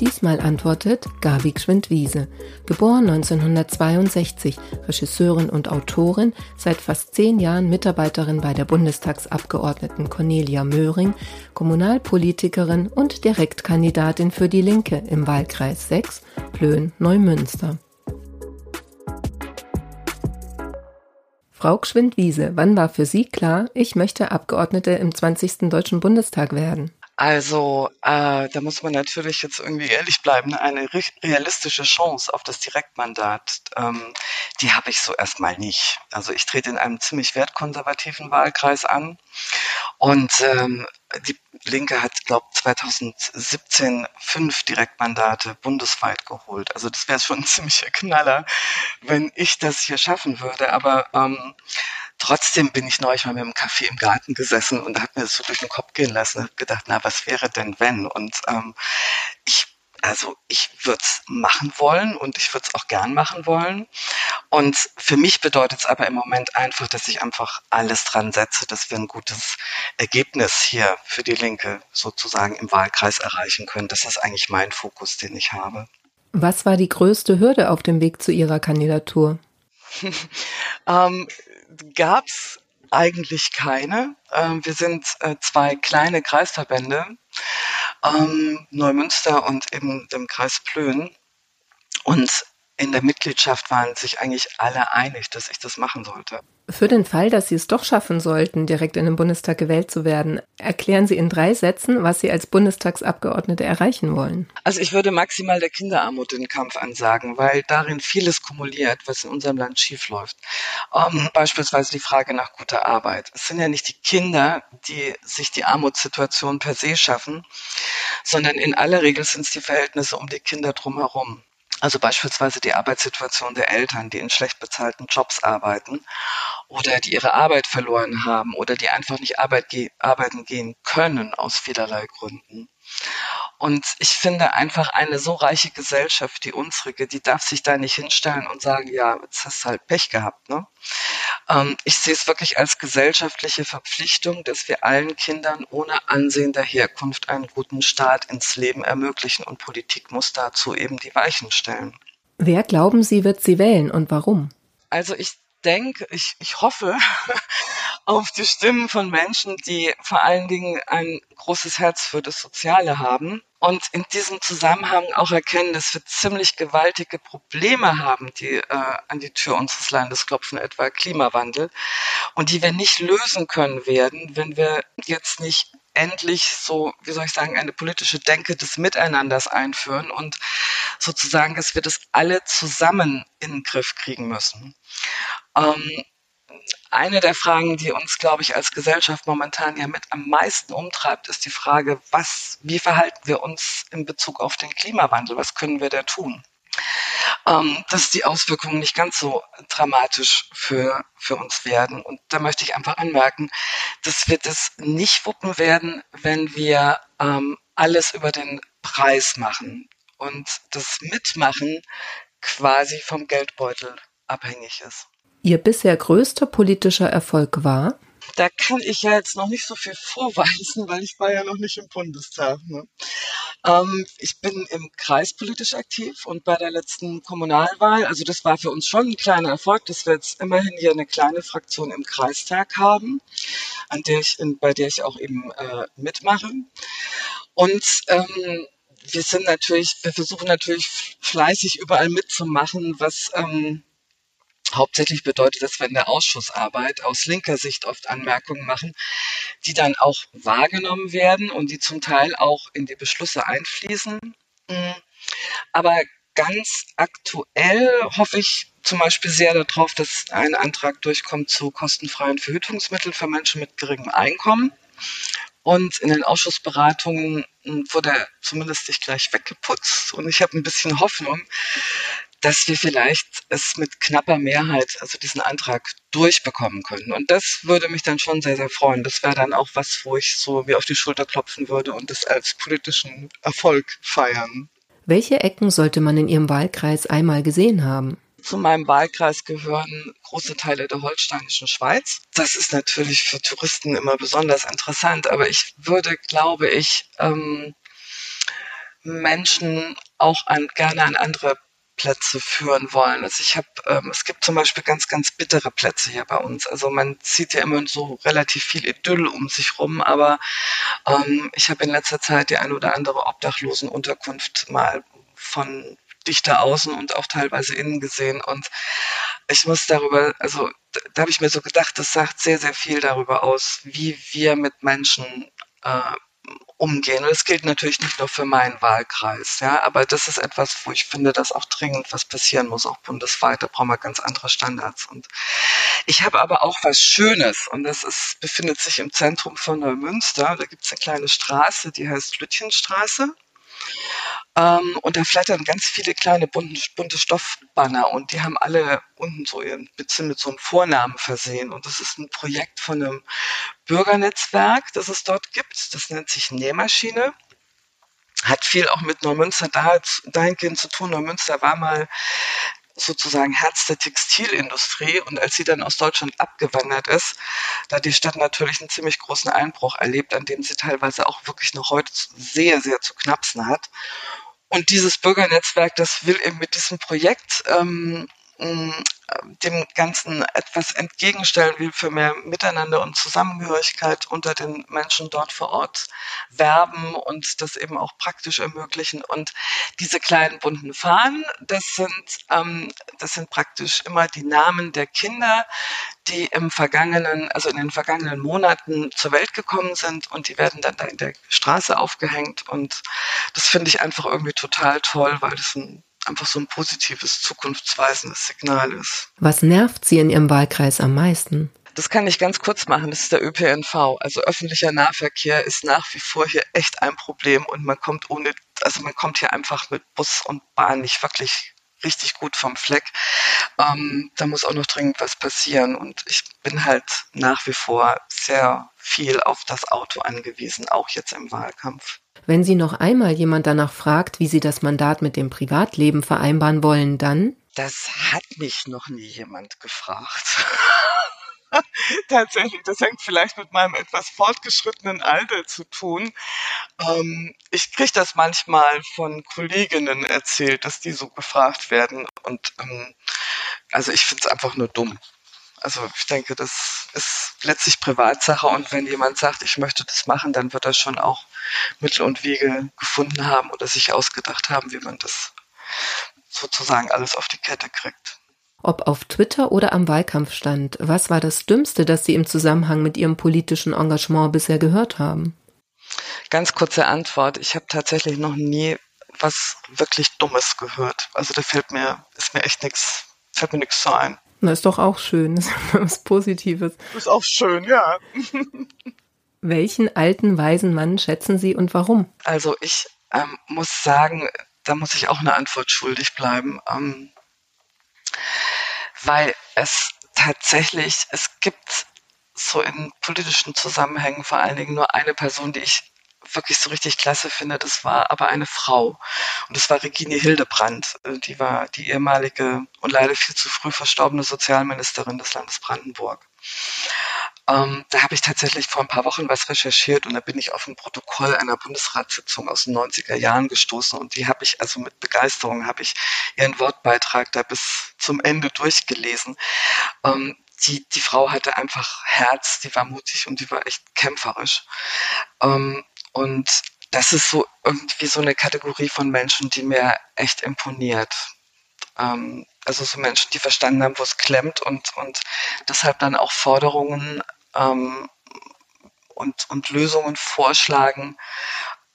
Diesmal antwortet Gabi Gschwind-Wiese, geboren 1962, Regisseurin und Autorin, seit fast zehn Jahren Mitarbeiterin bei der Bundestagsabgeordneten Cornelia Möhring, Kommunalpolitikerin und Direktkandidatin für die Linke im Wahlkreis 6, Plön-Neumünster. Frau Gschwind-Wiese, wann war für Sie klar, ich möchte Abgeordnete im 20. Deutschen Bundestag werden? Also äh, da muss man natürlich jetzt irgendwie ehrlich bleiben. Ne? Eine realistische Chance auf das Direktmandat, ähm, die habe ich so erstmal nicht. Also ich trete in einem ziemlich wertkonservativen Wahlkreis an und ähm, die Linke hat, glaube 2017 fünf Direktmandate bundesweit geholt. Also das wäre schon ein ziemlicher Knaller, wenn ich das hier schaffen würde. Aber ähm, Trotzdem bin ich neulich mal mit dem Kaffee im Garten gesessen und habe mir das so durch den Kopf gehen lassen und gedacht, na, was wäre denn wenn? Und ähm, ich also ich würde es machen wollen und ich würde es auch gern machen wollen. Und für mich bedeutet es aber im Moment einfach, dass ich einfach alles dran setze, dass wir ein gutes Ergebnis hier für die Linke sozusagen im Wahlkreis erreichen können. Das ist eigentlich mein Fokus, den ich habe. Was war die größte Hürde auf dem Weg zu Ihrer Kandidatur? ähm, gab es eigentlich keine. Ähm, wir sind äh, zwei kleine Kreisverbände, ähm, Neumünster und eben dem Kreis Plön. Und in der Mitgliedschaft waren sich eigentlich alle einig, dass ich das machen sollte. Für den Fall, dass Sie es doch schaffen sollten, direkt in den Bundestag gewählt zu werden, erklären Sie in drei Sätzen, was Sie als Bundestagsabgeordnete erreichen wollen. Also ich würde maximal der Kinderarmut den Kampf ansagen, weil darin vieles kumuliert, was in unserem Land schiefläuft. Ähm, beispielsweise die Frage nach guter Arbeit. Es sind ja nicht die Kinder, die sich die Armutssituation per se schaffen, sondern in aller Regel sind es die Verhältnisse um die Kinder drumherum. Also beispielsweise die Arbeitssituation der Eltern, die in schlecht bezahlten Jobs arbeiten oder die ihre Arbeit verloren haben oder die einfach nicht Arbeit ge arbeiten gehen können aus vielerlei Gründen. Und ich finde einfach eine so reiche Gesellschaft, die unsrige, die darf sich da nicht hinstellen und sagen, ja, jetzt hast du halt Pech gehabt. Ne? Ähm, ich sehe es wirklich als gesellschaftliche Verpflichtung, dass wir allen Kindern ohne Ansehen der Herkunft einen guten Start ins Leben ermöglichen und Politik muss dazu eben die Weichen stellen. Wer glauben Sie, wird sie wählen und warum? Also ich denke, ich, ich hoffe auf die Stimmen von Menschen, die vor allen Dingen ein großes Herz für das Soziale haben und in diesem Zusammenhang auch erkennen, dass wir ziemlich gewaltige Probleme haben, die äh, an die Tür unseres Landes klopfen, etwa Klimawandel, und die wir nicht lösen können werden, wenn wir jetzt nicht endlich so, wie soll ich sagen, eine politische Denke des Miteinanders einführen und sozusagen, dass wir das alle zusammen in den Griff kriegen müssen. Ähm, eine der Fragen, die uns, glaube ich, als Gesellschaft momentan ja mit am meisten umtreibt, ist die Frage, was, wie verhalten wir uns in Bezug auf den Klimawandel? Was können wir da tun? Ähm, dass die Auswirkungen nicht ganz so dramatisch für, für uns werden. Und da möchte ich einfach anmerken, dass wir das nicht wuppen werden, wenn wir ähm, alles über den Preis machen und das Mitmachen quasi vom Geldbeutel abhängig ist. Ihr bisher größter politischer Erfolg war? Da kann ich ja jetzt noch nicht so viel vorweisen, weil ich war ja noch nicht im Bundestag. Ne? Ähm, ich bin im Kreis politisch aktiv und bei der letzten Kommunalwahl, also das war für uns schon ein kleiner Erfolg, dass wir jetzt immerhin hier eine kleine Fraktion im Kreistag haben, an der ich, bei der ich auch eben äh, mitmache. Und ähm, wir sind natürlich, wir versuchen natürlich fleißig überall mitzumachen, was ähm, Hauptsächlich bedeutet das, wenn der Ausschussarbeit aus linker Sicht oft Anmerkungen machen, die dann auch wahrgenommen werden und die zum Teil auch in die Beschlüsse einfließen. Mm. Aber ganz aktuell hoffe ich zum Beispiel sehr darauf, dass ein Antrag durchkommt zu kostenfreien Verhütungsmitteln für Menschen mit geringem Einkommen. Und in den Ausschussberatungen wurde er zumindest nicht gleich weggeputzt. Und ich habe ein bisschen Hoffnung, dass wir vielleicht es mit knapper Mehrheit, also diesen Antrag durchbekommen können. Und das würde mich dann schon sehr, sehr freuen. Das wäre dann auch was, wo ich so mir auf die Schulter klopfen würde und das als politischen Erfolg feiern. Welche Ecken sollte man in Ihrem Wahlkreis einmal gesehen haben? Zu meinem Wahlkreis gehören große Teile der holsteinischen Schweiz. Das ist natürlich für Touristen immer besonders interessant, aber ich würde, glaube ich, ähm, Menschen auch an, gerne an andere Plätze führen wollen. Also ich habe, ähm, es gibt zum Beispiel ganz, ganz bittere Plätze hier bei uns. Also man sieht ja immer so relativ viel Idyll um sich rum, aber ähm, ich habe in letzter Zeit die ein oder andere Obdachlosenunterkunft mal von dichter außen und auch teilweise innen gesehen und ich muss darüber, also da, da habe ich mir so gedacht, das sagt sehr, sehr viel darüber aus, wie wir mit Menschen äh, umgehen. Und das gilt natürlich nicht nur für meinen Wahlkreis, ja, aber das ist etwas, wo ich finde, dass auch dringend was passieren muss, auch bundesweit. Da brauchen wir ganz andere Standards. Und ich habe aber auch was Schönes und das ist, befindet sich im Zentrum von Neumünster. Da gibt es eine kleine Straße, die heißt Lütchenstraße. Ähm, und da flattern ganz viele kleine bunte, bunte Stoffbanner und die haben alle unten so ihren bisschen mit so einem Vornamen versehen. Und das ist ein Projekt von einem Bürgernetzwerk, das es dort gibt. Das nennt sich Nähmaschine. Hat viel auch mit Neumünster dahingehend zu tun. Neumünster war mal sozusagen Herz der Textilindustrie. Und als sie dann aus Deutschland abgewandert ist, da die Stadt natürlich einen ziemlich großen Einbruch erlebt, an dem sie teilweise auch wirklich noch heute sehr, sehr zu knapsen hat. Und dieses Bürgernetzwerk, das will eben mit diesem Projekt ähm, dem Ganzen etwas entgegenstellen will für mehr Miteinander und Zusammengehörigkeit unter den Menschen dort vor Ort werben und das eben auch praktisch ermöglichen. Und diese kleinen bunten Fahnen, das sind, ähm, das sind praktisch immer die Namen der Kinder, die im vergangenen, also in den vergangenen Monaten zur Welt gekommen sind und die werden dann da in der Straße aufgehängt. Und das finde ich einfach irgendwie total toll, weil das ein einfach so ein positives, zukunftsweisendes Signal ist. Was nervt Sie in Ihrem Wahlkreis am meisten? Das kann ich ganz kurz machen. Das ist der ÖPNV. Also öffentlicher Nahverkehr ist nach wie vor hier echt ein Problem und man kommt ohne, also man kommt hier einfach mit Bus und Bahn nicht wirklich richtig gut vom Fleck. Ähm, da muss auch noch dringend was passieren und ich bin halt nach wie vor sehr viel auf das Auto angewiesen, auch jetzt im Wahlkampf. Wenn Sie noch einmal jemand danach fragt, wie Sie das Mandat mit dem Privatleben vereinbaren wollen, dann? Das hat mich noch nie jemand gefragt. Tatsächlich, das hängt vielleicht mit meinem etwas fortgeschrittenen Alter zu tun. Ähm, ich kriege das manchmal von Kolleginnen erzählt, dass die so gefragt werden. Und ähm, also ich finde es einfach nur dumm. Also ich denke, das ist letztlich Privatsache und wenn jemand sagt, ich möchte das machen, dann wird er schon auch Mittel und Wege gefunden haben oder sich ausgedacht haben, wie man das sozusagen alles auf die Kette kriegt. Ob auf Twitter oder am Wahlkampfstand, was war das Dümmste, das Sie im Zusammenhang mit Ihrem politischen Engagement bisher gehört haben? Ganz kurze Antwort. Ich habe tatsächlich noch nie was wirklich Dummes gehört. Also da fällt mir, ist mir echt nichts, fällt mir nichts so ein. Das ist doch auch schön. Ist was Positives. Ist auch schön, ja. Welchen alten, weisen Mann schätzen Sie und warum? Also ich ähm, muss sagen, da muss ich auch eine Antwort schuldig bleiben. Ähm, weil es tatsächlich, es gibt so in politischen Zusammenhängen vor allen Dingen nur eine Person, die ich wirklich so richtig klasse finde, das war aber eine Frau. Und das war Regine Hildebrandt. Äh, die war die ehemalige und leider viel zu früh verstorbene Sozialministerin des Landes Brandenburg. Ähm, da habe ich tatsächlich vor ein paar Wochen was recherchiert und da bin ich auf ein Protokoll einer Bundesratssitzung aus den 90er Jahren gestoßen und die habe ich also mit Begeisterung habe ich ihren Wortbeitrag da bis zum Ende durchgelesen. Ähm, die, die Frau hatte einfach Herz, die war mutig und die war echt kämpferisch. Ähm, und das ist so irgendwie so eine Kategorie von Menschen, die mir echt imponiert. Ähm, also so Menschen, die verstanden haben, wo es klemmt und, und deshalb dann auch Forderungen ähm, und, und Lösungen vorschlagen,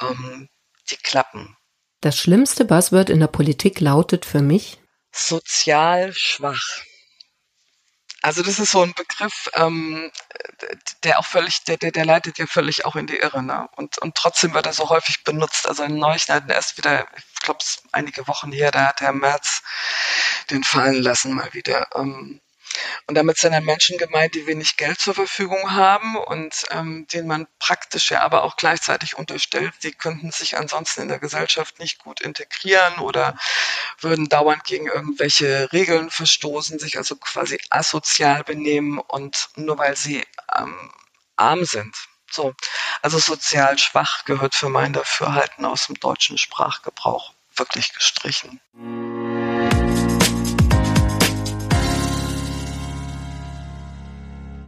ähm, die klappen. Das schlimmste Buzzword in der Politik lautet für mich sozial schwach. Also das ist so ein Begriff, ähm, der auch völlig, der, der, der leitet ja völlig auch in die Irre. Ne? Und, und trotzdem wird er so häufig benutzt. Also in Neuigkeiten erst wieder, glaube, es einige Wochen her, da hat Herr Merz den fallen lassen mal wieder. Ähm, und damit sind dann Menschen gemeint, die wenig Geld zur Verfügung haben und ähm, denen man praktisch ja aber auch gleichzeitig unterstellt, die könnten sich ansonsten in der Gesellschaft nicht gut integrieren oder würden dauernd gegen irgendwelche Regeln verstoßen, sich also quasi asozial benehmen und nur weil sie ähm, arm sind. So, also sozial schwach gehört für mein Dafürhalten aus dem deutschen Sprachgebrauch wirklich gestrichen.